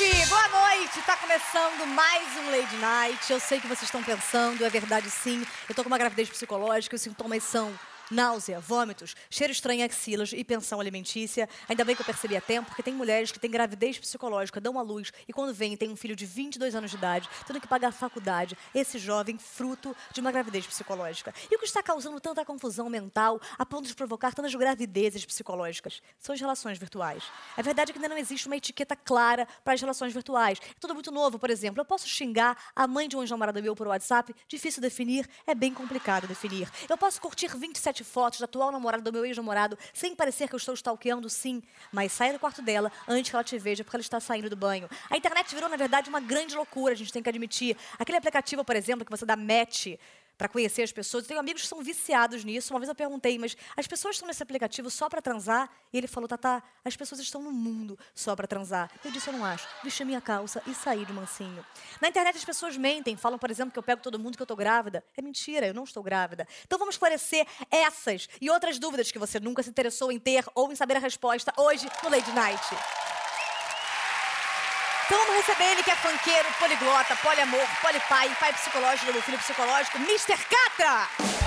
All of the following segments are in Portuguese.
noite! Boa noite! Tá começando mais um Lady Night. Eu sei que vocês estão pensando, é verdade sim. Eu tô com uma gravidez psicológica, os sintomas são náusea, vômitos, cheiro estranho em axilas e pensão alimentícia. Ainda bem que eu percebi a tempo, porque tem mulheres que têm gravidez psicológica, dão à luz e quando vem tem um filho de 22 anos de idade, tendo que pagar a faculdade. Esse jovem fruto de uma gravidez psicológica. E o que está causando tanta confusão mental a ponto de provocar tantas gravidezes psicológicas são as relações virtuais. É verdade que ainda não existe uma etiqueta clara para as relações virtuais. É tudo muito novo, por exemplo. Eu posso xingar a mãe de um ex-namorado meu por WhatsApp? Difícil definir, é bem complicado definir. Eu posso curtir 27 fotos da atual namorada do meu ex-namorado sem parecer que eu estou stalkeando, sim. Mas saia do quarto dela antes que ela te veja, porque ela está saindo do banho. A internet virou, na verdade, uma grande loucura, a gente tem que admitir. Aquele aplicativo, por exemplo, que você dá match para conhecer as pessoas. Eu tenho amigos que são viciados nisso. Uma vez eu perguntei, mas as pessoas estão nesse aplicativo só para transar? E ele falou, Tata, as pessoas estão no mundo só para transar. Eu disse, eu não acho. Vesti minha calça e saí de mansinho. Na internet as pessoas mentem, falam, por exemplo, que eu pego todo mundo que eu tô grávida. É mentira, eu não estou grávida. Então vamos esclarecer essas e outras dúvidas que você nunca se interessou em ter ou em saber a resposta hoje no Lady Night. Então vamos receber ele que é funkeiro, poliglota, poliamor, polipai, pai psicológico filho psicológico, Mr. Catra!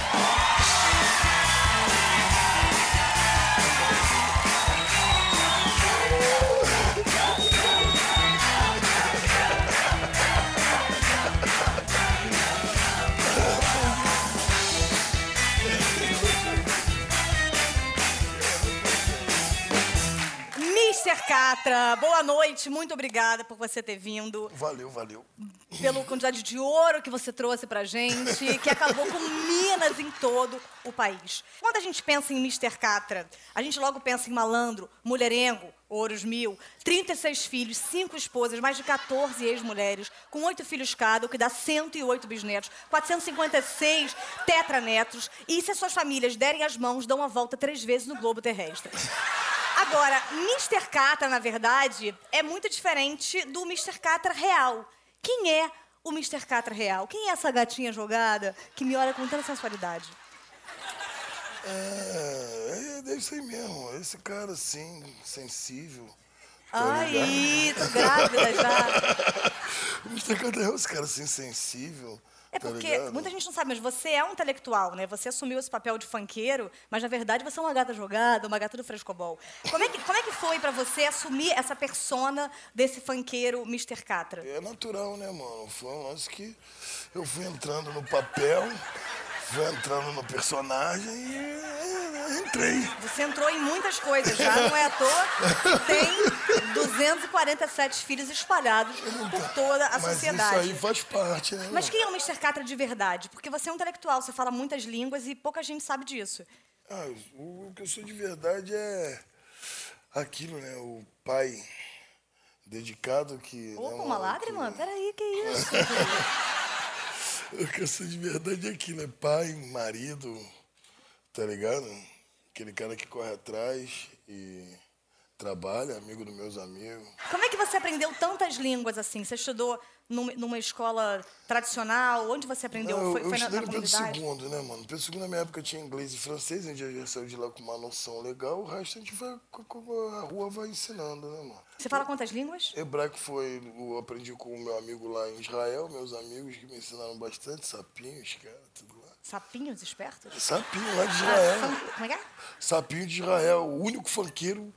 Mr. Catra, boa noite, muito obrigada por você ter vindo Valeu, valeu. pela quantidade de ouro que você trouxe pra gente, que acabou com minas em todo o país. Quando a gente pensa em Mr. Catra, a gente logo pensa em malandro, mulherengo, ouros mil, 36 filhos, 5 esposas, mais de 14 ex-mulheres, com 8 filhos cada, o que dá 108 bisnetos, 456 tetranetos, e se as suas famílias derem as mãos, dão a volta três vezes no globo terrestre. Agora, Mr. Catra, na verdade, é muito diferente do Mr. Catra real. Quem é o Mr. Catra real? Quem é essa gatinha jogada que me olha com tanta sensualidade? É, é, deve ser mesmo. Esse cara assim, sensível. tá Ai, tô grávida já. O Mr. Cadê esse cara assim, sensível? É tá porque ligado? muita gente não sabe, mas você é um intelectual, né? Você assumiu esse papel de funkeiro, mas na verdade você é uma gata jogada, uma gata do frescobol. Como é que, como é que foi pra você assumir essa persona desse funkeiro Mr. Catra? É natural, né, mano? Foi um lance que eu fui entrando no papel, fui entrando no personagem e entrei. Você entrou em muitas coisas já, não é à toa tem 247 filhos espalhados por toda a Mas sociedade. isso aí faz parte, né? Mas quem é o Mr. Catra de verdade? Porque você é um intelectual, você fala muitas línguas e pouca gente sabe disso. Ah, o, que eu sou de verdade é aquilo, né? O pai dedicado que. Opa, né, uma lágrima? que- Peraí, que isso? O que eu sou de verdade é aquilo, é pai, marido, tá ligado? Aquele cara que corre atrás e trabalha, amigo dos meus amigos. Como é que você aprendeu tantas línguas assim? Você estudou num- numa escola tradicional? Onde você aprendeu? Não, eu, foi eu foi na, estudei na no Pedro? II, né, mano? Pedro II, na minha época, tinha inglês e francês, a gente já saiu de lá com uma noção legal, o resto a gente vai, a rua vai ensinando, né, mano? Você fala quantas línguas? Hebraico foi, eu aprendi com o meu amigo lá em Israel, meus amigos que me ensinaram bastante, sapinhos, cara, tudo. Sapinhos espertos? Sapinho lá de Ah, Israel. fun- Como é que é? Sapinho de Israel, o único funkeiro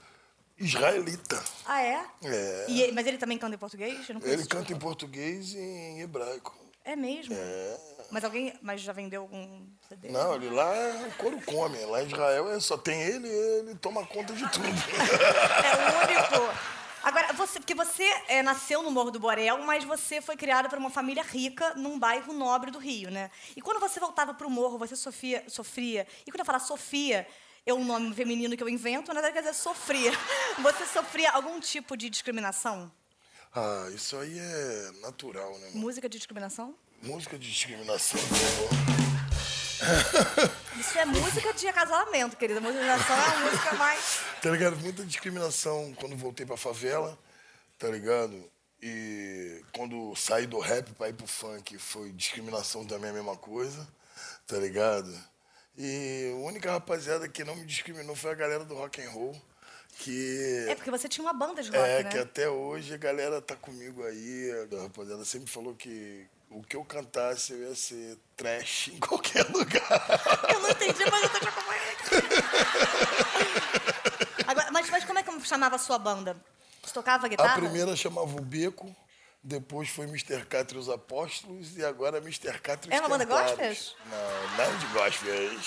israelita. Ah, é? É. E ele- mas ele também canta em português? Ele canta em português e em hebraico. É mesmo? É. Mas alguém. Mas já vendeu algum CD? Não, ele lá o couro come. Lá em Israel é só tem ele ele toma conta de tudo. É o único. Agora, você, porque você é, nasceu no Morro do Borel, mas você foi criada por uma família rica num bairro nobre do Rio, né? E quando você voltava pro morro, você sofria, sofria. E quando eu falar Sofia, é um nome feminino que eu invento, na verdade quer dizer sofria. Você sofria algum tipo de discriminação? ah, isso aí é natural, né? mano? Música de discriminação? Música de discriminação, por favor. Isso é música de acasalamento, querida. Discriminação é uma música mais. Tá ligado? Muita discriminação quando voltei pra favela, tá ligado? E quando saí do rap pra ir pro funk, foi discriminação também a mesma coisa, tá ligado? E a única rapaziada que não me discriminou foi a galera do rock and roll, Que É porque você tinha uma banda de rock, É, né? que até hoje a galera tá comigo aí. A rapaziada sempre falou que o que eu cantasse eu ia ser trash em qualquer lugar. Eu não entendi, mas eu tô te acompanhando. Agora, mas, mas como é que chamava a sua banda? Você tocava guitarra? A primeira chamava o Beco, depois foi Mr. Catra e os Apóstolos e agora Mr. Catra e os É uma banda gospel? Não, nada de gospel.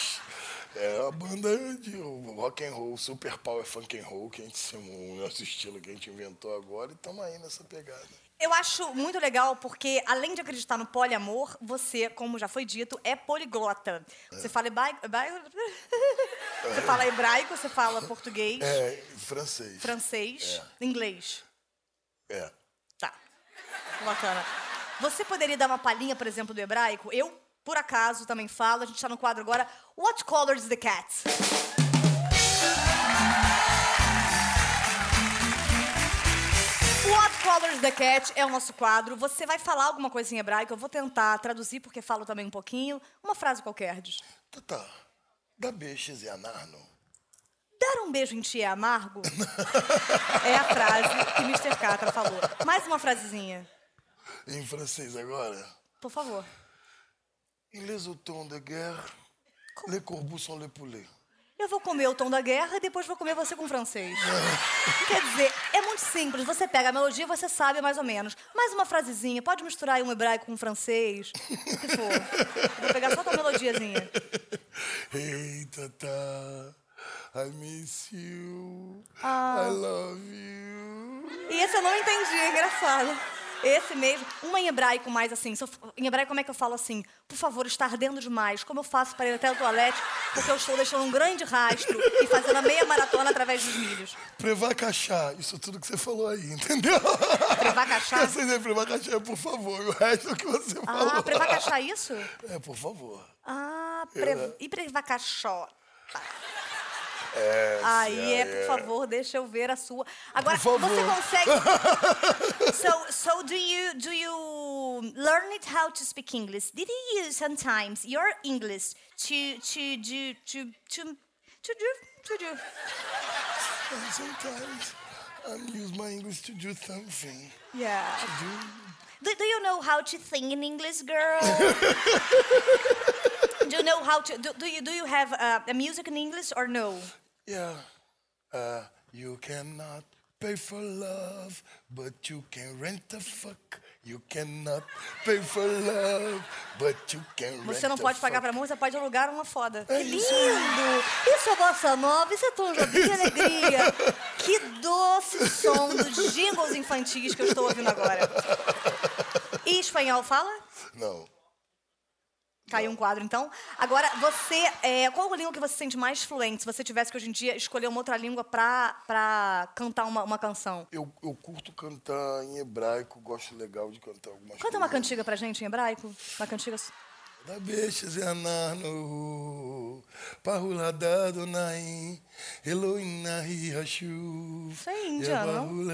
É uma banda de rock and roll, super power funk and roll, que a gente chamou, o nosso estilo que a gente inventou agora e estamos aí nessa pegada. Eu acho muito legal porque, além de acreditar no poliamor, você, como já foi dito, é poliglota. Você fala hebraico, você fala hebraico, você fala português, É, francês. francês, inglês. É. Tá. Bacana. Você poderia dar uma palhinha, por exemplo, do hebraico? Eu, por acaso, também falo. A gente está no quadro agora. What color is the cat? What color is the cat é o nosso quadro. Você vai falar alguma coisa em hebraico. Eu vou tentar traduzir, porque falo também um pouquinho. Uma frase qualquer, diz. Tá, tá. Da Beixes e Anarno. Dar um beijo em ti é amargo? é a frase que Mr. Catra falou. Mais uma frasezinha, Em francês agora. por favor. Il les automnes de guerre, les corbeaux sont les poulets. Eu vou comer o tom da guerra e depois vou comer você com francês. Quer dizer, é muito simples. Você pega a melodia e você sabe mais ou menos. Mais uma frasezinha. Pode misturar aí um hebraico com um francês. O que for. Vou pegar só a tua melodiazinha. Hey, tata, I miss you. Ah. I love you. E esse eu não entendi, é engraçado. Esse mesmo. Uma em hebraico mais assim. eu- Em hebraico, como é que eu falo assim? Por favor, está ardendo demais. Como eu faço para ir até o toalete? Porque eu estou deixando um grande rastro e fazendo a meia maratona através dos milhos. Prevacachá, isso tudo que você falou aí, entendeu? Prevacachá? Quer dizer, prevacachá, por favor. O resto que você falou. Ah, prevacachá isso? É, por favor. Ah, pre... e prevacaxó. Tá. É, Aí sim, é, por favor, deixa eu ver a sua. Agora, você consegue. so, so do you do you learn it how to speak English? Did you use sometimes your English to to do to to to do to do? And sometimes I use my English to do something. Yeah. To do Do, do you know how to sing in English, girl? do you know how to do, do you do you have uh, a music in English or no? Yeah. Uh, you cannot pay for love, but you can rent a fuck. You cannot pay for love, but you can rent Você não pode pagar pra amor, você pode alugar uma foda. É que lindo! Isso é bossa nova, isso é tom jobim de alegria. Que doce som dos jingles infantis que eu estou ouvindo agora. E espanhol fala? Não. Caiu um quadro, então. Agora, você, é, qual a língua que você se sente mais fluente? Se você tivesse que hoje em dia escolher uma outra língua pra, pra cantar uma, uma canção. Eu, eu curto cantar em hebraico, gosto legal de cantar algumas Canta uma coisas. cantiga pra gente em hebraico. Uma cantiga. Da Beixes e Anarno, Parulada Donaim, Elohim Nahi Hashu. Isso é indiano, não?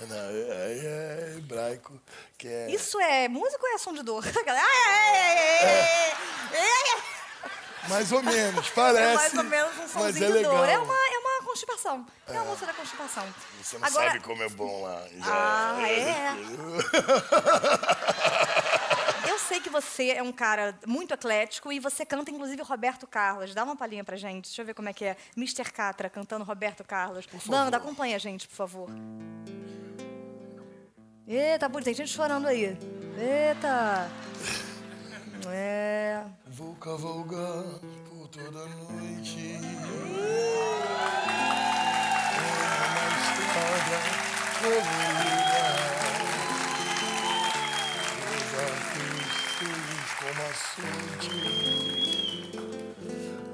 Não, É, é hebraico, que é... Isso é música ou é som de dor? Ai, ai. Mais ou menos, parece. É mais ou menos um mas somzinho é de dor. É uma, é uma constipação. É, uma música da constipação. Você não Agora, sabe como é bom lá. Já Ah, é? Eu sei que você é um cara muito eclético e você canta, inclusive, Roberto Carlos. Dá uma palhinha pra gente. Deixa eu ver como é que é. Mr. Catra cantando Roberto Carlos. Banda, acompanha a gente, por favor. Eita, bonito. Tem gente chorando aí. Eita. É. Vou cavalgar por toda a noite. É uma estrada colorida. Açoite.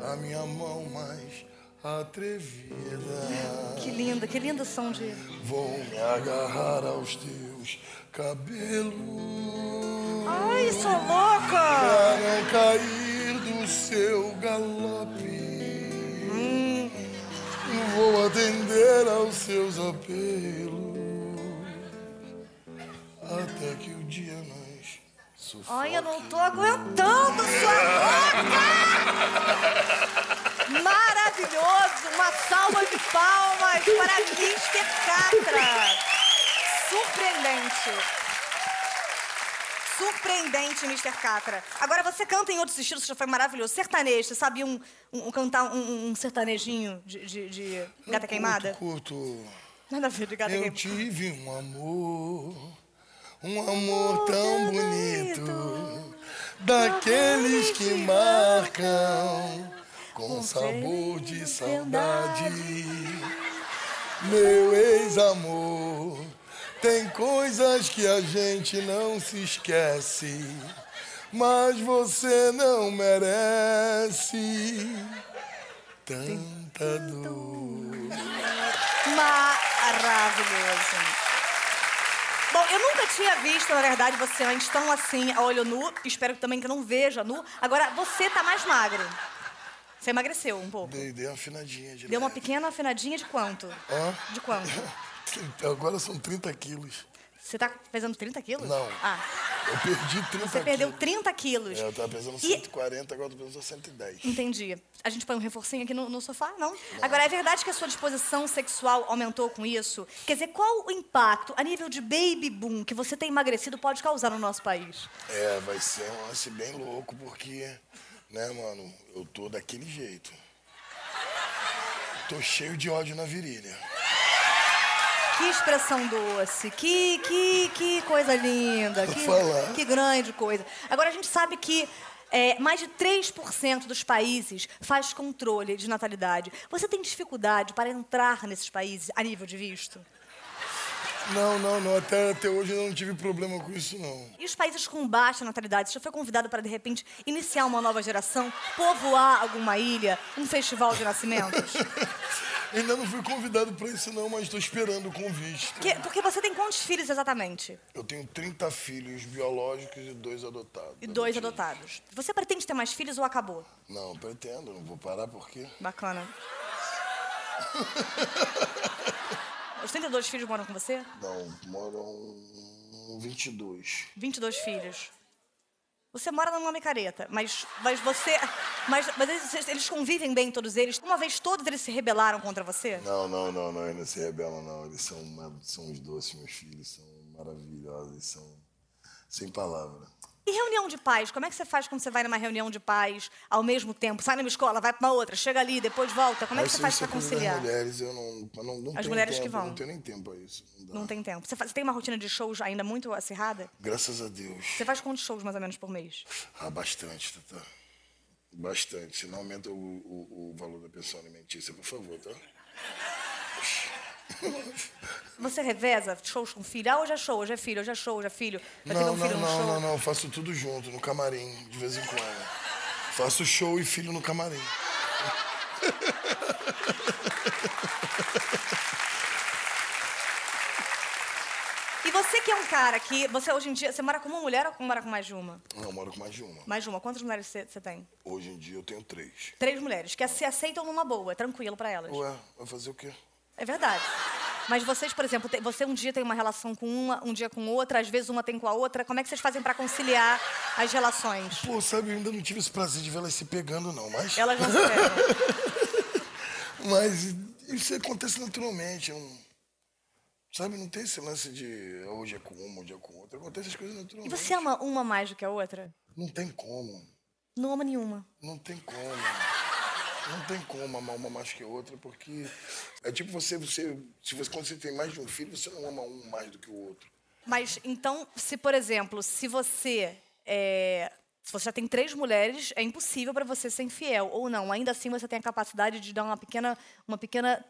A minha mão mais atrevida. Que lindo, que lindo som de. Vou me agarrar aos teus cabelos. Ai, sou louca! Pra não cair do seu galope. Vou atender aos seus apelos. Até que o dia nos sufoque. Ai, eu não tô aguentando sua boca! Maravilhoso, Uma salva de palmas para Mr. Catra. Surpreendente. Surpreendente, Mr. Catra. Agora, você canta em outros estilos, já foi maravilhoso. Sertanejo, você sabe um, um- cantar um, um sertanejinho de, de- de gata Eu queimada? Curto, curto. Nada a ver de gata Eu queimada. tive um amor, um amor tão bonito, daqueles que marcam com sabor de saudade. Meu ex-amor, tem coisas que a gente não se esquece, mas você não merece tanta dor. Maravilhoso. Bom, eu nunca tinha visto, na verdade, você antes tão assim, a olho nu. Espero também que não veja nu. Agora, você tá mais magro. Você emagreceu um pouco. Dei, dei uma afinadinha de Deu uma leve. pequena afinadinha de quanto? Hã? De quanto? Agora são 30 quilos. Você tá pesando 30 quilos? Não. Ah, Eu perdi 30 você perdeu quilos. 30 quilos. É, eu tava pesando E- 140, agora eu tô pesando 110. Entendi. A gente põe um reforcinho aqui no, no sofá? Não. Agora, é verdade que a sua disposição sexual aumentou com isso? Quer dizer, qual o impacto a nível de baby boom que você tem emagrecido pode causar no nosso país? É, vai ser um lance bem louco, porque, né, mano, eu tô daquele jeito. Tô cheio de ódio na virilha. Que expressão doce, que, que, que coisa linda, que, que grande coisa. Agora, a gente sabe que é, mais de 3% dos países faz controle de natalidade. Você tem dificuldade para entrar nesses países a nível de visto? Não, não, não. Até, até hoje eu não tive problema com isso, não. E os países com baixa natalidade? Você já foi convidado para, de repente, iniciar uma nova geração, povoar alguma ilha, um festival de nascimentos? Ainda não fui convidado pra isso, não, mas tô esperando o convite. Que- porque você tem quantos filhos exatamente? Eu tenho 30 filhos biológicos e dois adotados. E dois adotados. Você pretende ter mais filhos ou acabou? Não, pretendo, não vou parar porque. Bacana. Os 32 filhos moram com você? Não, moram 22. 22 filhos. Você mora numa micareta, mas, mas você. Mas, mas eles, eles convivem bem, todos eles? Uma vez todos eles se rebelaram contra você? Não, não, não, não, eles não se rebelam, não. Eles são, são os doces, meus filhos, são maravilhosos, são sem palavra. E reunião de pais? Como é que você faz quando você vai numa reunião de pais ao mesmo tempo? Sai numa escola, vai pra uma outra, chega ali, depois volta. Como é que você faz é das conciliar? mulheres, eu não, eu não, não As mulheres que tempo, vão. Não tenho nem tempo a isso. Não. Não tem tempo. Você, faz- você tem uma rotina de shows ainda muito acirrada? Graças a Deus. Você faz quantos shows mais ou menos por mês? Ah, bastante, Tata. Bastante. Se não aumenta o, o, o valor da pensão alimentícia, por favor, tá? Você reveza shows com filho? Ah, hoje é show, hoje é filho, hoje é show, hoje é filho. Vai Não, um não, filho no não, show. não, não. Eu faço tudo junto, no camarim, de vez em quando. Faço show e filho no camarim. E você que é um cara que. Você hoje em dia. Você mora com uma mulher ou mora com mais de uma? Não, eu moro com mais de uma. Mais de uma. Quantas mulheres você, você tem? Hoje em dia eu tenho três. Três mulheres, que se aceitam numa boa, é tranquilo pra elas. Ué, vai fazer o quê? É verdade. Mas vocês, por exemplo, você um dia tem uma relação com uma, um dia com outra, às vezes uma tem com a outra. Como é que vocês fazem pra conciliar as relações? Pô, sabe, eu ainda não tive esse prazer de ver elas se pegando, não, mas. Elas não se pegam. Mas isso acontece naturalmente. Não... Sabe, não tem esse lance de ah, hoje é com uma, hoje é com outra. Acontece as coisas E naturalmente. você ama uma mais do que a outra? Não tem como. Não ama nenhuma. Não tem como. Não tem como amar uma mais que a outra, porque é tipo você, você, se você, quando você tem mais de um filho, você não ama um mais do que o outro. Mas então, se por exemplo, se você é, se você já tem três mulheres, é impossível para você ser infiel ou não. Ainda assim, você tem a capacidade de dar uma pequena, uma pequena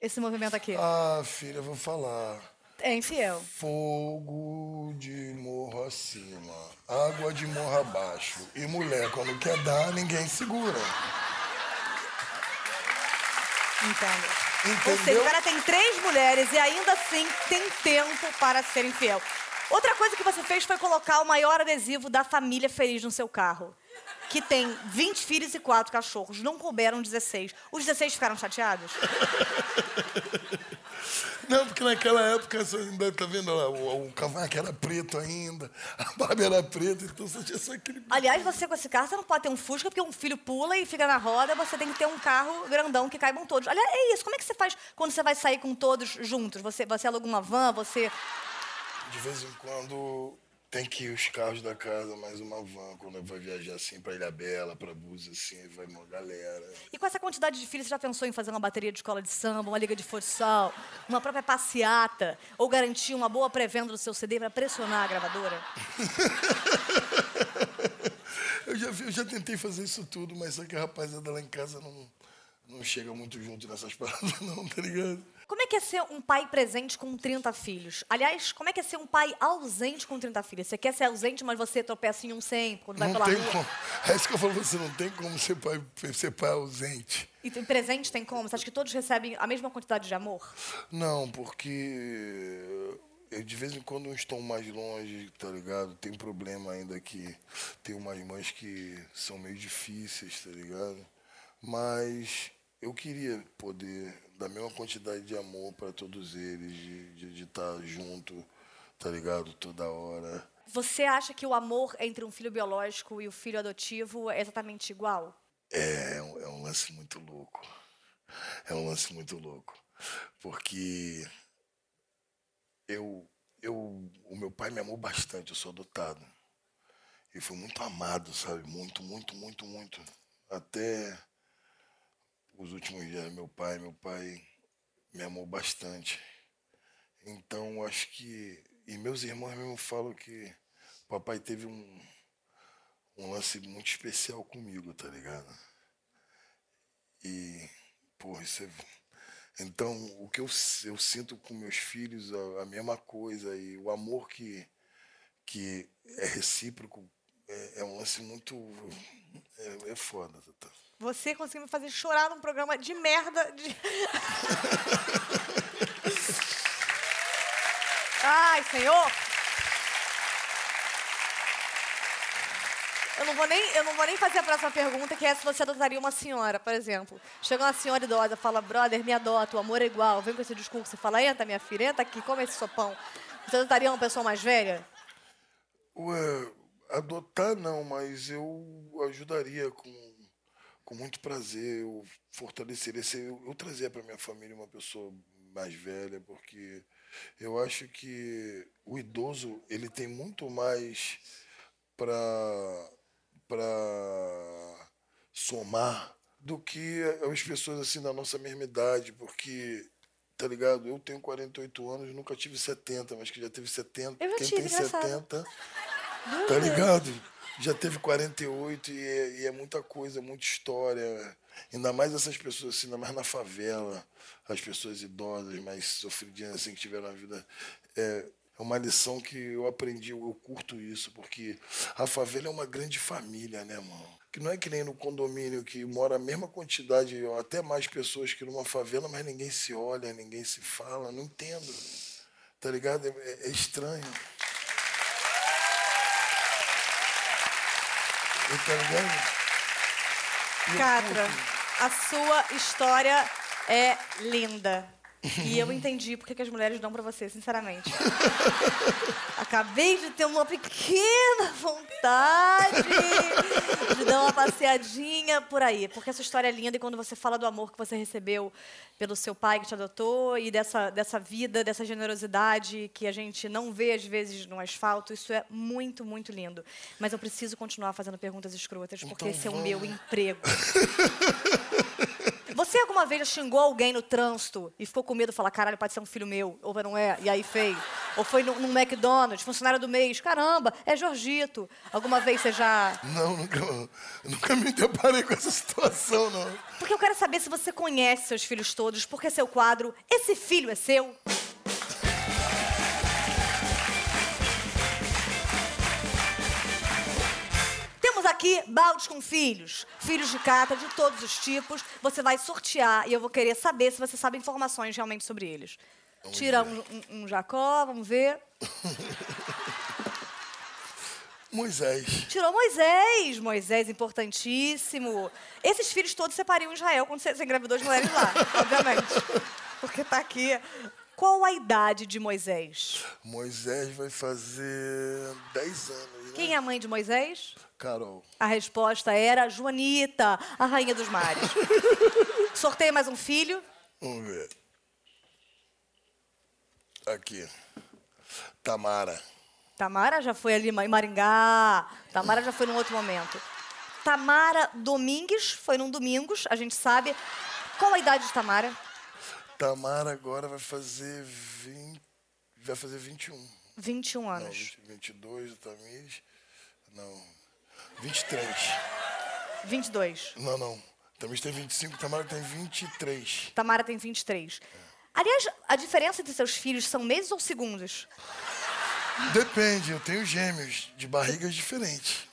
esse movimento aqui. Ah, filha, vou falar. É infiel. Fogo de morro acima, água de morro abaixo. E mulher, quando quer dar, ninguém segura. Entendo. Entendeu? Ou seja, o cara tem três mulheres e ainda assim tem tempo para ser infiel. Outra coisa que você fez foi colocar o maior adesivo da família feliz no seu carro. Que tem 20 filhos e quatro cachorros. Não couberam 16. Os 16 ficaram chateados? Não, porque naquela época, você ainda tá vendo lá, o, o cavanhaque era preto ainda, a barba era preta, então você tinha só aquele. Aliás, você com esse carro, você não pode ter um Fusca, porque um filho pula e fica na roda, você tem que ter um carro grandão que caibam todos. Aliás, é isso. Como é que você faz quando você vai sair com todos juntos? Você, você aluga uma van, você. De vez em quando tem que ir os carros da casa, mais uma van, quando vai viajar assim pra Ilha Bela, pra Búzios, assim, vai uma galera. E com essa quantidade de filhos, você já pensou em fazer uma bateria de escola de samba, uma liga de futsal, uma própria passeata, ou garantir uma boa pré-venda do seu CD para pressionar a gravadora? eu, já, eu já tentei fazer isso tudo, mas só que a rapaziada lá em casa não, não chega muito junto nessas paradas, não, tá ligado? Como é que é ser um pai presente com 30 filhos? Aliás, como é que é ser um pai ausente com 30 filhos? Você quer ser ausente, mas você tropeça em um sempre, quando vai não pela tem rua? como. É isso que eu falo, você não tem como ser pai, ser pai ausente. E tem presente tem como? Você acha que todos recebem a mesma quantidade de amor? Não, porque eu, de vez em quando uns estão mais longe, tá ligado? Tem problema ainda que tem umas mães que são meio difíceis, tá ligado? Mas eu queria poder dar a mesma quantidade de amor para todos eles, de estar tá junto, tá ligado? Toda hora. Você acha que o amor entre um filho biológico e o filho adotivo é exatamente igual? É, é um, é um lance muito louco. É um lance muito louco. Porque eu, eu, o meu pai me amou bastante, eu sou adotado. E fui muito amado, sabe? Muito, muito, muito, muito. Até os últimos dias meu pai, meu pai me amou bastante. Então acho que e meus irmãos mesmo falam que papai teve um um lance muito especial comigo, tá ligado? E porra, isso é então, o que eu, eu sinto com meus filhos, a, a mesma coisa, e o amor que, que é recíproco é, é um lance muito. É, é foda, Tata. Você conseguiu me fazer chorar num programa de merda. De... Ai, Senhor! Eu não, vou nem, eu não vou nem fazer a próxima pergunta, que é se você adotaria uma senhora, por exemplo. Chega uma senhora idosa, fala, brother, me adota, o amor é igual. Vem com esse discurso, você fala, entra, minha filha, entra aqui, come esse sopão. Você adotaria uma pessoa mais velha? Ué, adotar não, mas eu ajudaria com, com muito prazer, eu fortaleceria, eu, eu trazia para minha família uma pessoa mais velha, porque eu acho que o idoso ele tem muito mais para para somar do que as pessoas assim da nossa mesma idade, porque tá ligado? Eu tenho 48 anos, nunca tive 70, mas que já teve 70. Eu Quem tive, tem engraçado. 70, tá ligado? Já teve 48 e é, e é muita coisa, muita história. Ainda mais essas pessoas assim, ainda mais na favela, as pessoas idosas, mais sofridinhas assim, que tiveram a vida. É, é uma lição que eu aprendi, eu curto isso, porque a favela é uma grande família, né, mano? Que não é que nem no condomínio que mora a mesma quantidade, ou até mais pessoas que numa favela, mas ninguém se olha, ninguém se fala, não entendo. Tá ligado? É, é estranho. E Tá? E eu Catra, a sua história é linda. E eu entendi porque que as mulheres dão pra você, sinceramente. Acabei de ter uma pequena vontade de dar uma passeadinha por aí. Porque essa história é linda e quando você fala do amor que você recebeu pelo seu pai que te adotou e dessa, dessa vida, dessa generosidade que a gente não vê às vezes no asfalto, isso é muito, muito lindo. Mas eu preciso continuar fazendo perguntas escrotas porque Então esse é o meu emprego. Você alguma vez já xingou alguém no trânsito e ficou com medo de falar, caralho, pode ser um filho meu, ou não é, e aí fez? Ou foi num, num McDonald's, funcionário do mês, caramba, é Jorgito. Alguma vez você já. Não, nunca, nunca me deparei com essa situação, não. Porque eu quero saber se você conhece seus filhos todos, porque seu quadro, esse filho é seu. Aqui baldes com filhos, filhos de cata de todos os tipos. Você vai sortear e eu vou querer saber se você sabe informações realmente sobre eles. Tira um, um- um Jacó, vamos ver. Moisés. Tirou Moisés. Moisés, importantíssimo. Esses filhos todos em Israel quando você, você engravidou as mulheres lá, obviamente. Porque tá aqui qual a idade de Moisés? Moisés vai fazer 10 anos, né? Quem é a mãe de Moisés? Carol. A resposta era Joanita, a rainha dos mares. Sorteia mais um filho. Vamos ver. Aqui. Tamara. Tamara já foi ali em Maringá. Tamara já foi num outro momento. Tamara Domingues foi num domingos, a gente sabe. Qual a idade de Tamara? Tamara agora vai fazer 20, vai fazer 21. 21 Não, anos. 20, 22, o Tamires. Não. 23. 22. Não, não. Tamires tem 25, Tamara tem 23. Tamara tem 23. Aliás, a diferença entre seus filhos são meses ou segundos? Depende, eu tenho gêmeos de barrigas diferentes.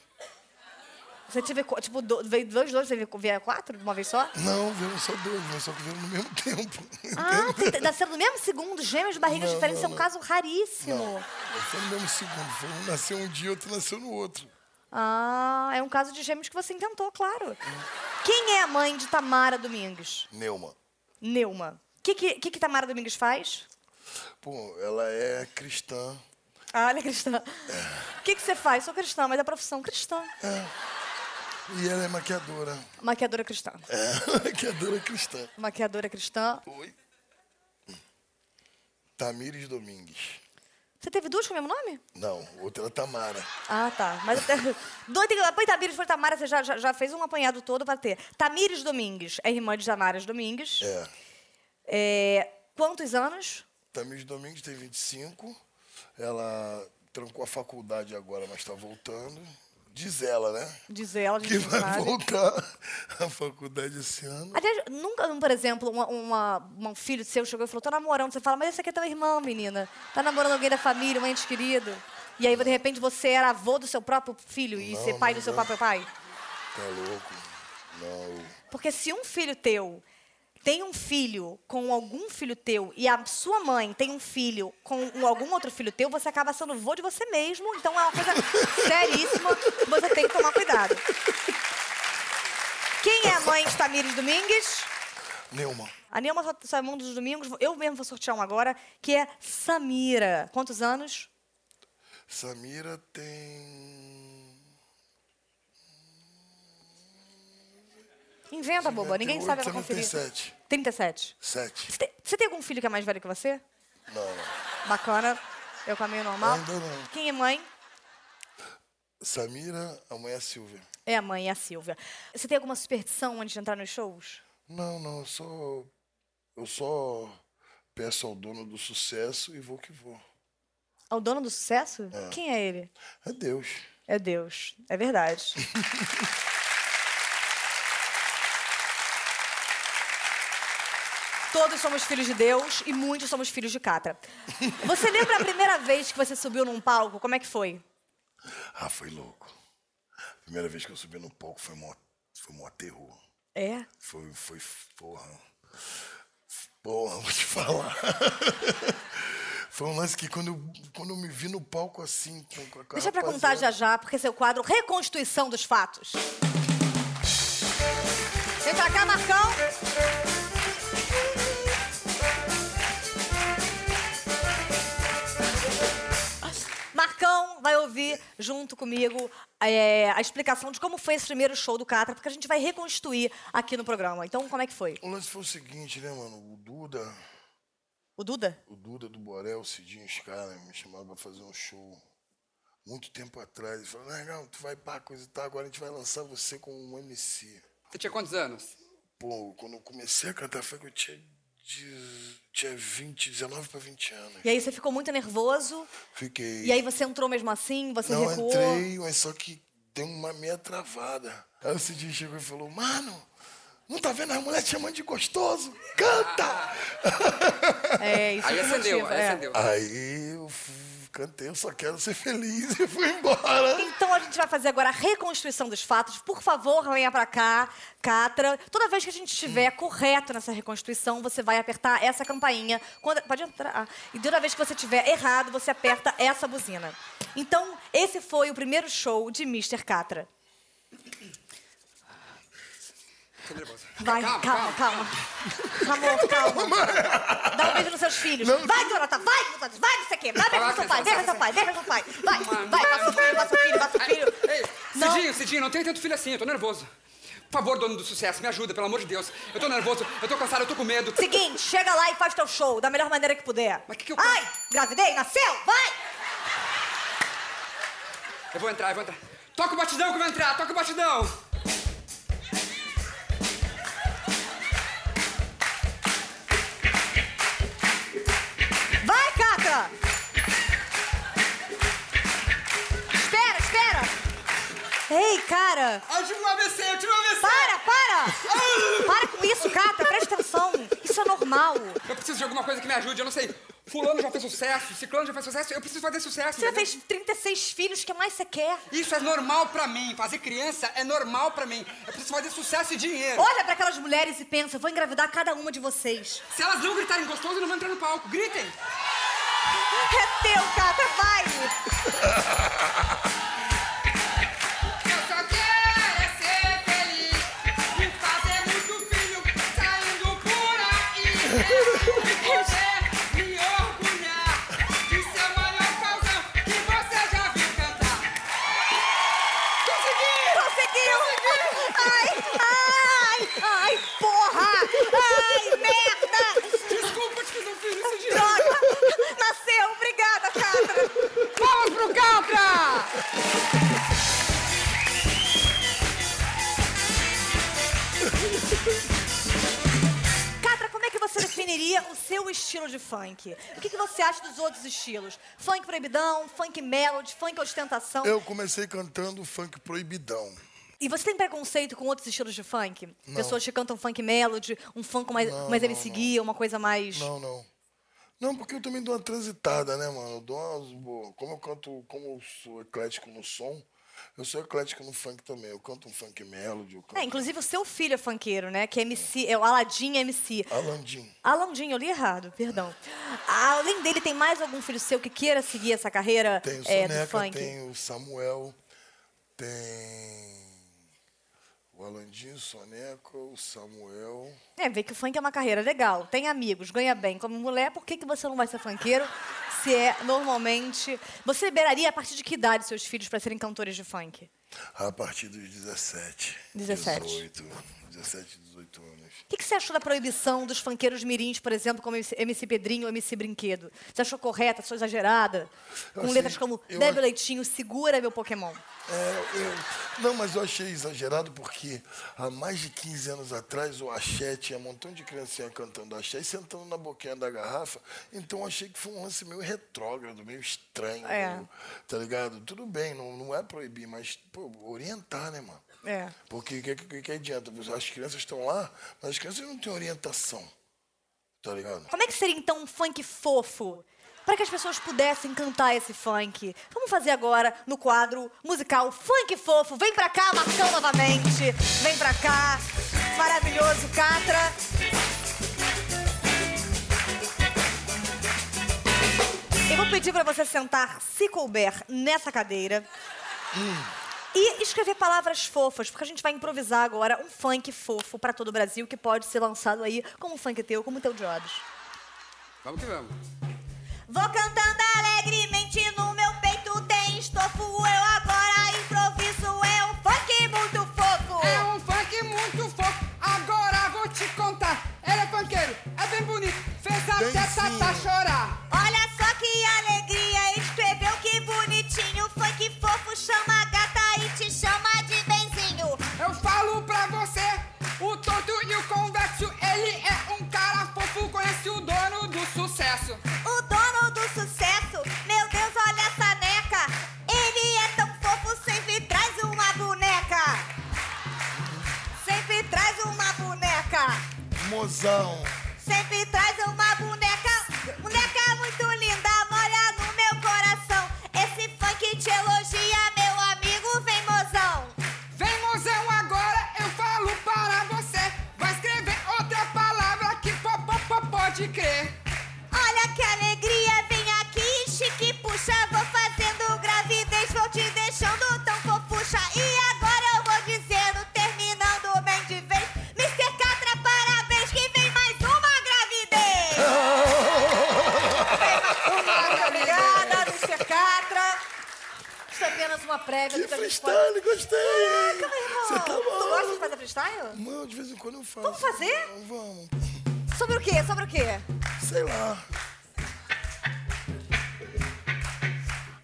Você teve, tipo, do- veio dois, dois, você veio veio quatro de uma vez só? Não, vieram só dois, mas só que vieram no mesmo tempo. Ah, tem- nasceram no mesmo segundo, gêmeos de barrigas Não, diferentes, não, é um não. caso raríssimo. Não, foi no mesmo segundo. Foi um nasceu um dia, outro nasceu no outro. Ah, é um caso de gêmeos que você inventou, claro. Quem é a mãe de Tamara Domingues? Neuma. Neuma. O que, que, que, que Tamara Domingues faz? Pô, ela é cristã. Ah, ela é cristã. O que, que você faz? Sou cristã, mas a profissão cristã. E ela é maquiadora. Maquiadora cristã. É, maquiadora cristã. Maquiadora cristã. Oi. Tamires Domingues. Você teve duas com o mesmo nome? Não, outra é Tamara. Ah, tá. Mas doido que põe Tamires por Tamara, você já, já, já fez um apanhado todo pra ter. Tamires Domingues é irmã de Tamaras Domingues. É. É, quantos anos? Tamires Domingues tem 25. Ela trancou a faculdade agora, mas está voltando. Diz ela, né? Diz ela, a gente Que vai sabe. voltar à faculdade esse ano. Aliás, nunca, por exemplo, uma, uma- um filho seu chegou e falou, tô namorando. Você fala, mas esse aqui é teu irmão, menina. Tá namorando alguém da família, um ente querido. E aí, de repente, você era avô do seu próprio filho e Não, ser pai do seu não. próprio pai. Tá louco? Não. Porque se um filho teu tem um filho com algum filho teu e a sua mãe tem um filho com um- algum outro filho teu, você acaba sendo vô de você mesmo. Então é uma coisa seríssima você tem que tomar cuidado. Quem é a mãe de Tamires Domingues? Neuma. A Nilma só- só é um dos domingos. Eu mesmo vou sortear um agora, que é Samira. Quantos anos? Samira tem. Inventa, boba. Ninguém sabe, 38, conferir. 37. 37. 7. Você tem, você tem algum filho que é mais velho que você? Não, não. Bacana. Eu caminho normal. Ainda não. Quem é mãe? Samira, a mãe é a Silvia. É a mãe, é a Silvia. Você tem alguma superstição antes de entrar nos shows? Não, não, eu só. Eu só peço ao dono do sucesso e vou que vou. Ao dono do sucesso? Quem é ele? É Deus. É Deus. É verdade. Todos somos filhos de Deus e muitos somos filhos de Catra. Você lembra a primeira vez que você subiu num palco? Como é que foi? Ah, foi louco. Primeira vez que eu subi no palco foi mó, foi mó terror. É? Foi, foi, porra. Porra, vou te falar. Foi um lance que quando eu, quando eu me vi no palco assim, com, com a Deixa pra contar já já, porque seu quadro Reconstituição dos Fatos. Vem pra cá, Marcão. Vai ouvir junto comigo é, a explicação de como foi esse primeiro show do Catra, porque a gente vai reconstituir aqui no programa. Então, como é que foi? O lance foi o seguinte, né, mano? O Duda, O Duda? o Duda do Borel, o Cidinho, os caras me chamaram pra fazer um show muito tempo atrás. Ele falou, legal, tu vai pá, coisa e tal, agora a gente vai lançar você como um MC. Você tinha quantos anos? Pô, quando eu comecei a cantar foi que eu tinha, de- tinha 20, 19 pra 20 anos. E aí você ficou muito nervoso, Fiquei. e aí você entrou mesmo assim, você Não, recuou. entrei, mas só que deu uma meia travada. Aí o Cidinho chegou e falou, mano, não tá vendo a mulher te chamando de gostoso? Canta! É, isso Aí que acendeu, é. acendeu. Aí eu fu- cantei, eu só quero ser feliz e fui embora. Então a gente vai fazer agora a reconstituição dos fatos. Por favor, venha pra cá, Catra. Toda vez que a gente estiver correto nessa reconstituição, você vai apertar essa campainha. Quando- pode entrar. Ah, E toda vez que você estiver errado, você aperta essa buzina. Então, esse foi o primeiro show de Mr. Catra. Vai, calma, calma. calma. Amor, calma. Dá um beijo nos seus filhos. Não. Vai, Jonathan, vai, vai, não sei o quê. Vai, beijar Vai, seu pai, vai, beija vai, seu pai, beija seu pai. Vai, vai, vai, seu filho, vai, seu filho, vai, seu filho. Ei, Não. Cidinho, Cidinho, não tenho tanto filho assim, eu tô nervoso. Por favor, dono do sucesso, me ajuda, pelo amor de Deus. Eu tô nervoso, eu tô cansado, eu tô com medo. Seguinte, chega lá e faz teu show da melhor maneira que puder. Mas que que eu Ai, gravidez, nasceu, vai! Eu vou entrar, eu vou entrar. Toca o batidão que eu vou entrar, toca o batidão. Cara! Ah, eu tive um AVC, eu tive um AVC. Para, para! Para com isso, Catra, presta atenção. Isso é normal. Eu preciso de alguma coisa que me ajude, eu não sei. Fulano já fez sucesso, Ciclano já fez sucesso, eu preciso fazer sucesso. Você já fez 36 filhos, o que mais você quer? Isso é normal pra mim, fazer criança é normal pra mim. Eu preciso fazer sucesso e dinheiro. Olha pra aquelas mulheres e pensa, eu vou engravidar cada uma de vocês. Se elas não gritarem gostoso, eu não vou entrar no palco. Gritem! É teu, Catra, vai! estilo de funk? O que, que você acha dos outros estilos? Funk proibidão, funk melody, funk ostentação? Eu comecei cantando funk proibidão. E você tem preconceito com outros estilos de funk? Não. Pessoas que cantam funk melody, um funk mais, Não, mais não, MC Guia, uma coisa mais... Não, não. Não, porque eu também dou uma transitada, né, mano? Eu dou umas, como eu canto, como eu sou eclético no som, eu sou eclético no funk também. Eu canto um funk melody, eu canto É, inclusive o seu filho é funkeiro, né? Que é MC, é o Aladim MC. Alandim. Alandinho, eu li errado, perdão. Além dele, tem mais algum filho seu que queira seguir essa carreira Tem o é, do Soneca, funk? tem o Samuel, tem o Alandim, o Soneca, o Samuel. É, vê que o funk é uma carreira legal, tem amigos, ganha bem como mulher, por que, que você não vai ser funkeiro se é normalmente... Você liberaria a partir de que idade seus filhos para serem cantores de funk? A partir dos 17. 17. 18. 17, 18 anos. O que, que você achou da proibição dos funkeiros mirins, por exemplo, como MC Pedrinho ou MC Brinquedo? Você achou correta, achou exagerada? Com achei- letras como eu Leitinho, segura meu Pokémon. É, eu- não, mas eu achei exagerado porque há mais de 15 anos atrás o axé tinha um montão de criancinha cantando axé e sentando na boquinha da garrafa. Então eu achei que foi um lance meio retrógrado, meio estranho. É. meio- tá ligado? Tudo bem, não, não é proibir, mas pô, orientar, né, mano? É. Porque o que, que, que adianta? As crianças estão lá, mas as crianças não têm orientação. Tá ligado? Como é que seria então um funk fofo? Para que as pessoas pudessem cantar esse funk. Vamos fazer agora no quadro musical Funk Fofo. Vem pra cá, Marcão, novamente. Vem pra cá. Maravilhoso, Catra. Eu vou pedir pra você sentar, se couber, nessa cadeira. E escrever palavras fofas, porque a gente vai improvisar agora um funk fofo pra todo o Brasil que pode ser lançado aí como um funk teu, como o teu Jobs. Vamos que vamos. Vou cantando alegremente no meu peito tem estofo. Eu agora improviso, é um funk muito fofo. É um funk muito fofo. Agora vou te contar. Ele é funkeiro, é bem bonito. Fez até. Tata chorar. Vamos fazer? Vamos. Sobre o quê? Sobre o quê? Sei lá.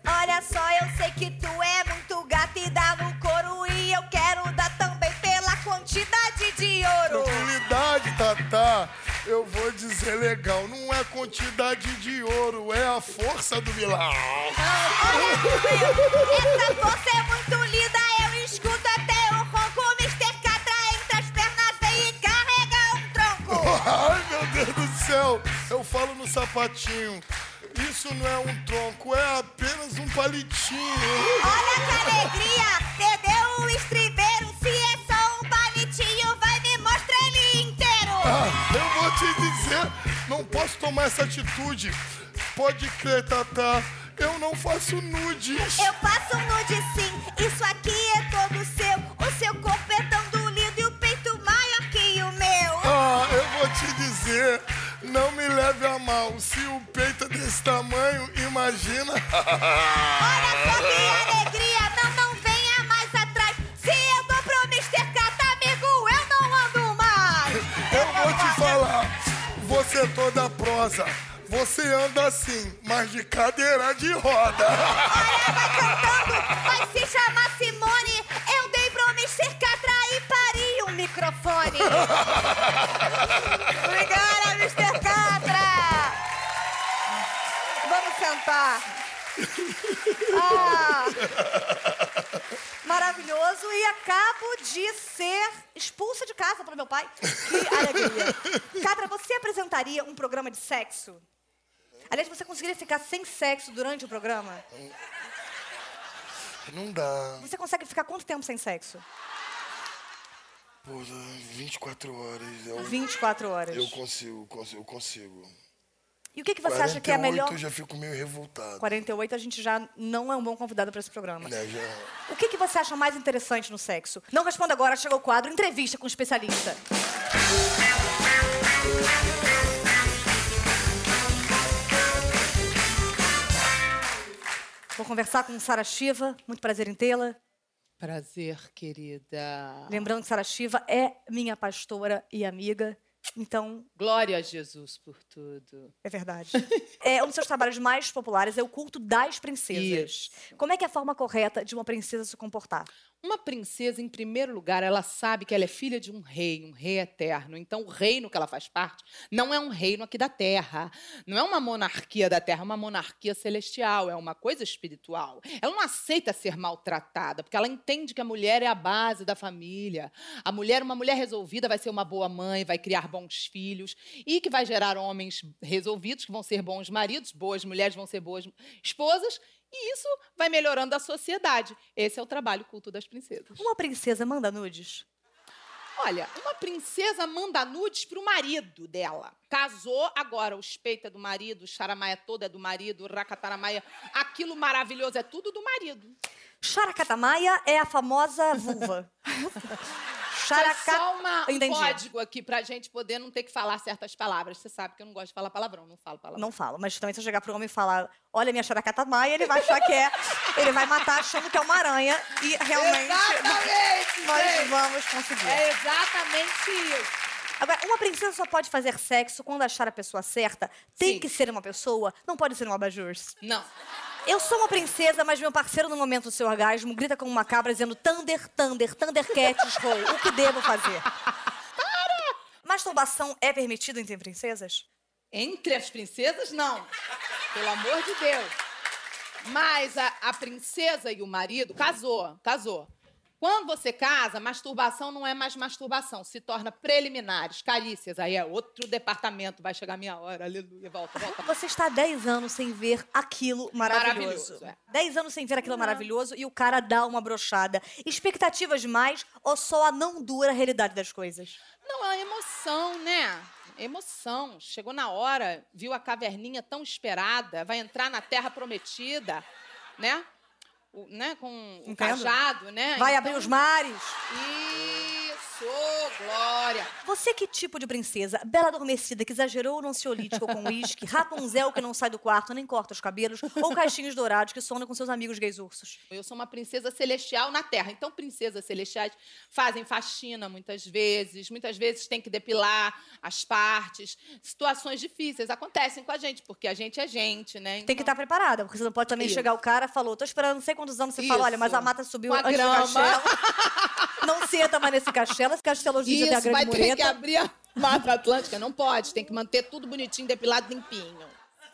Olha só, eu sei que tu é muito gata e dá no couro e eu quero dar também pela quantidade de ouro. Tranquilidade, Tatá. Eu vou dizer legal. Não é quantidade de ouro, é a força do milagre. Essa força é muito linda, céu. Eu falo no sapatinho. Isso não é um tronco, é apenas um palitinho. Olha que alegria, perdeu o estribeiro. Se é só um palitinho, vai me mostrar ele inteiro. Ah, eu vou te dizer, não posso tomar essa atitude. Pode crer, Tatá, eu não faço nudes. Eu faço nude sim, isso aqui é todo seu. O seu corpo é tão lindo e o peito maior que o meu. Ah, eu vou te dizer, não me leve a mal. Se o peito é desse tamanho, imagina. Olha só que alegria, não, não venha mais atrás. Se eu dou pro Mr. Cata, amigo, eu não ando mais. Eu vou te falar, você é toda prosa. Você anda assim, mas de cadeira de roda. Olha, vai cantando, vai se chamar Simone. Eu dei pro Mr. Catra e pari um microfone. Ah, maravilhoso. E acabo de ser expulsa de casa pelo meu pai. Que alegria. Catra, você apresentaria um programa de sexo? Aliás, você conseguiria ficar sem sexo durante o programa? Não dá. Você consegue ficar quanto tempo sem sexo? Pô, 24 horas. Eu, 24 horas. eu consigo, eu consigo. E o que, que você acha que é a 48 melhor? eu já fico meio revoltado. 48 a gente já não é um bom convidado para esse programa. Né, já... O que, que você acha mais interessante no sexo? Não responda agora, chegou o quadro Entrevista com o Especialista. Vou conversar com Sara Shiva, muito prazer em tê-la. Prazer, querida. Lembrando que Sara Shiva é minha pastora e amiga, então Glória a Jesus por tudo. é verdade. é, um dos seus trabalhos mais populares é o culto das princesas. Como é que é a forma correta de uma princesa se comportar? Uma princesa, em primeiro lugar, ela sabe que ela é filha de um rei, um rei eterno. Então, o reino que ela faz parte não é um reino aqui da terra. Não é uma monarquia da terra, é uma monarquia celestial, é uma coisa espiritual. Ela não aceita ser maltratada, porque ela entende que a mulher é a base da família. A mulher, uma mulher resolvida, vai ser uma boa mãe, vai criar bons filhos e que vai gerar homens resolvidos, que vão ser bons maridos, boas mulheres vão ser boas esposas. E isso vai melhorando a sociedade. Esse é o trabalho culto das princesas. Uma princesa manda nudes? Olha, uma princesa manda nudes pro marido dela. Casou, agora o espeito é do marido, o charamaia todo é do marido, o racataramaia, aquilo maravilhoso é tudo do marido. Characatamaia é a famosa vulva. Foi Characa... só uma, um Entendi. código aqui pra gente poder não ter que falar certas palavras. Você sabe que eu não gosto de falar palavrão, não falo palavrão. Não falo, mas também se eu chegar pro homem e falar, olha minha characatamaia, ele vai achar que é. Ele vai matar achando que é uma aranha e realmente Exatamente! nós vamos conseguir. É exatamente isso. Agora, uma princesa só pode fazer sexo quando achar a pessoa certa. Tem Sim. que ser uma pessoa, não pode ser um abajur. Não. Eu sou uma princesa, mas meu parceiro, no momento do seu orgasmo, grita como uma cabra dizendo Thunder, Thunder, Thundercats, roll. O que devo fazer? Para! Masturbação é permitido entre princesas? Entre as princesas, não. Pelo amor de Deus. Mas a, a princesa e o marido casou, casou. Quando você casa, masturbação não é mais masturbação, se torna preliminares, carícias. Aí é outro departamento, vai chegar a minha hora, aleluia, volta, volta. Você está há 10 anos sem ver aquilo maravilhoso. Maravilhoso, é. 10 anos sem ver aquilo maravilhoso e o cara dá uma brochada. Expectativas demais ou só a não dura realidade das coisas? Não, é emoção, né? Emoção. Chegou na hora, viu a caverninha tão esperada, vai entrar na terra prometida, né? O- né? Com o Entendo. cajado, né? Vai Então- abrir os mares? Isso, Ô, Glória! Você que tipo de princesa? Bela adormecida que exagerou no ansiolítico com uísque, Rapunzel que não sai do quarto nem corta os cabelos, ou caixinhos dourados que sonam com seus amigos gays ursos? Eu sou uma princesa celestial na Terra. Então, princesas celestiais fazem faxina muitas vezes, muitas vezes tem que depilar as partes. Situações difíceis acontecem com a gente, porque a gente é gente, né? Tem que estar preparada, porque você não pode também Isso. chegar o cara falou, tô esperando não sei quantos anos, você fala, olha, mas a Isso. mata subiu Com a antes do grama. castelo. Não senta mais nesse castelo, esse castelo hoje em dia tem a Isso, vai grande ter que abrir a Mata Atlântica. Não pode, tem que manter tudo bonitinho, depilado, limpinho.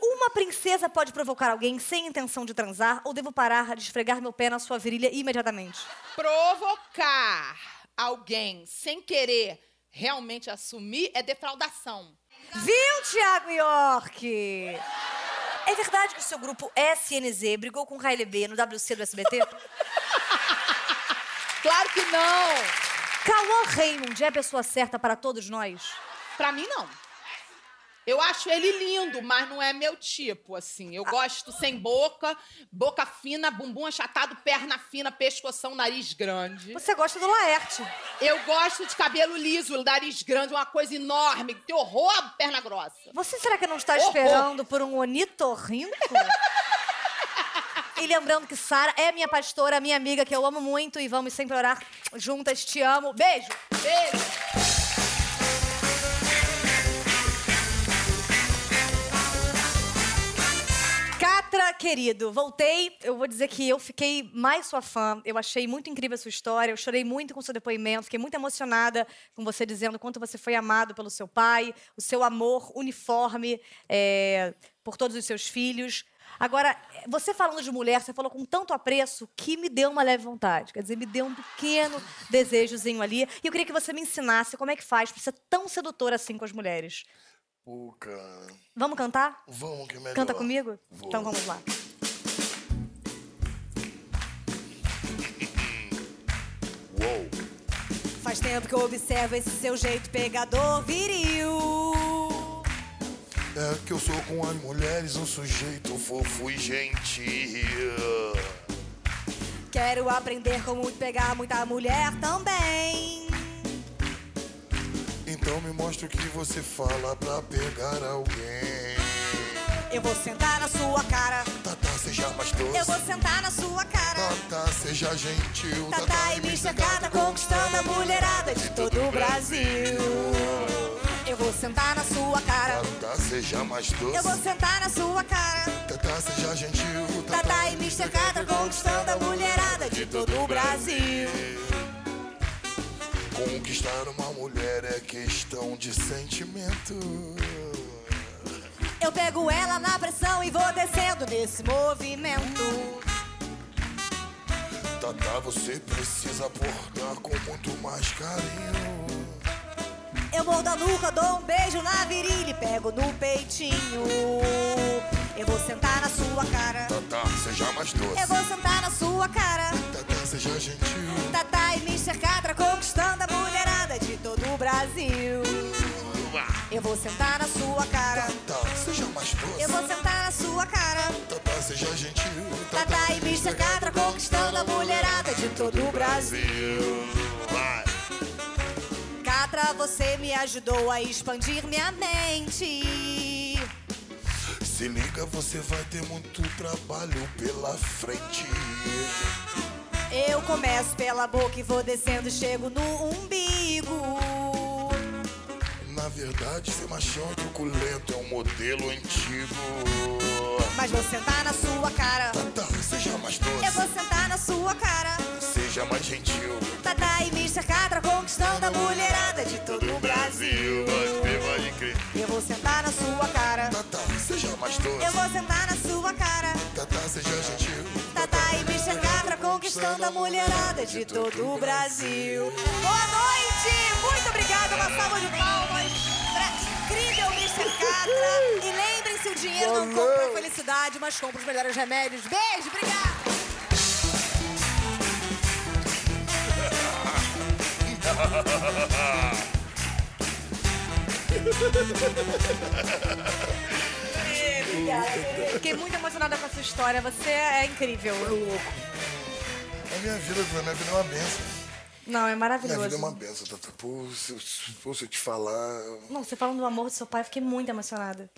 Uma princesa pode provocar alguém sem intenção de transar ou devo parar de esfregar meu pé na sua virilha imediatamente? Provocar alguém sem querer realmente assumir é defraudação. Viu, Thiago York? É verdade que o seu grupo SNZ brigou com o KLB no WC do SBT? Claro que não! Cauã Raymond é a pessoa certa para todos nós? Pra mim, não. Eu acho ele lindo, mas não é meu tipo, assim. Eu gosto sem boca, boca fina, bumbum achatado, perna fina, pescoção, nariz grande. Você gosta do Laerte. Eu gosto de cabelo liso, nariz grande, uma coisa enorme. Tem horror perna grossa. Você será que não está Horror. esperando por um onitorrinco? E lembrando que Sara é minha pastora, minha amiga, que eu amo muito e vamos sempre orar juntas. Te amo. Beijo. Beijo! Catra, querido, voltei. Eu vou dizer que eu fiquei mais sua fã. Eu achei muito incrível a sua história. Eu chorei muito com o seu depoimento. Fiquei muito emocionada com você dizendo quanto você foi amado pelo seu pai, o seu amor uniforme é, por todos os seus filhos. Agora, você falando de mulher, você falou com tanto apreço que me deu uma leve vontade. Quer dizer, me deu um pequeno desejozinho ali. E eu queria que você me ensinasse como é que faz pra ser tão sedutora assim com as mulheres. Pô, cara. Vamos cantar? Vamos que é melhor. Canta comigo? Vou. Então vamos lá. Uou. Faz tempo que eu observo esse seu jeito pegador viril. É que eu sou com as mulheres um sujeito fofo e gentil. Quero aprender como pegar muita mulher também. Então me mostra o que você fala pra pegar alguém. Eu vou sentar na sua cara. Tata, seja mais doce. Eu vou sentar na sua cara. Tata, seja gentil. Tata e Mr. Gata conquistando a mulherada de todo o Brasil. Eu vou sentar na sua cara. Tata, seja mais doce. Eu vou sentar na sua cara. Tata, seja gentil. Tata e Mr. Gata conquistando a mulherada de todo o Brasil. Conquistar uma mulher é questão de sentimento. Eu pego ela na pressão e vou descendo nesse movimento. Tata, você precisa abordar com muito mais carinho. Eu mordo a nuca, dou um beijo na virilha e pego no peitinho. Eu vou sentar na sua cara. Tata, seja mais doce. Eu vou sentar na sua cara. Tata, seja gentil. Tata e Mr. Catra conquistando a mulherada de todo o Brasil. Eu vou sentar na sua cara. Tata, seja mais doce. Eu vou sentar na sua cara. Tata, seja gentil. Tata e Mr. Catra conquistando a mulherada de todo o Brasil. Você me ajudou a expandir minha mente. Se liga, você vai ter muito trabalho pela frente. Eu começo pela boca e vou descendo, chego no umbigo. Na verdade, ser machão truculento é um modelo antigo. Mas vou sentar na sua cara. Tata, seja mais doce. Eu vou sentar na sua cara. Seja mais gentil. Conquistando a mulherada de todo o Brasil. Boa noite! Muito obrigada, uma salva de palmas pra incrível Mr. Catra. E lembrem-se, o dinheiro não compra a felicidade, mas compra os melhores remédios. Beijo, obrigada! Obrigada. Fiquei muito emocionada com a sua história. Você é incrível. É louco. A minha vida, a minha vida é uma benção. Não, é Minha maravilhoso. vida é uma benção, Tata. Pô, se, eu- se fosse eu te falar. Não, você falando do amor do seu pai, eu fiquei muito emocionada.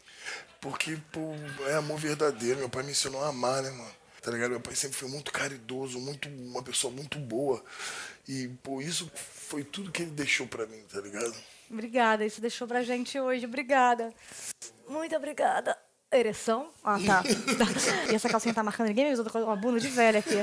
Porque, pô, é amor verdadeiro. Meu pai me ensinou a amar, né, mano? Tá ligado? Meu pai sempre foi muito caridoso, muito, uma pessoa muito boa. E, pô, isso foi tudo que ele deixou pra mim, tá ligado? Obrigada, isso deixou pra gente hoje. Obrigada. Muito obrigada. Ereção? Ah, tá. e essa calcinha tá marcando ninguém, eu tô com uma bunda de velha aqui.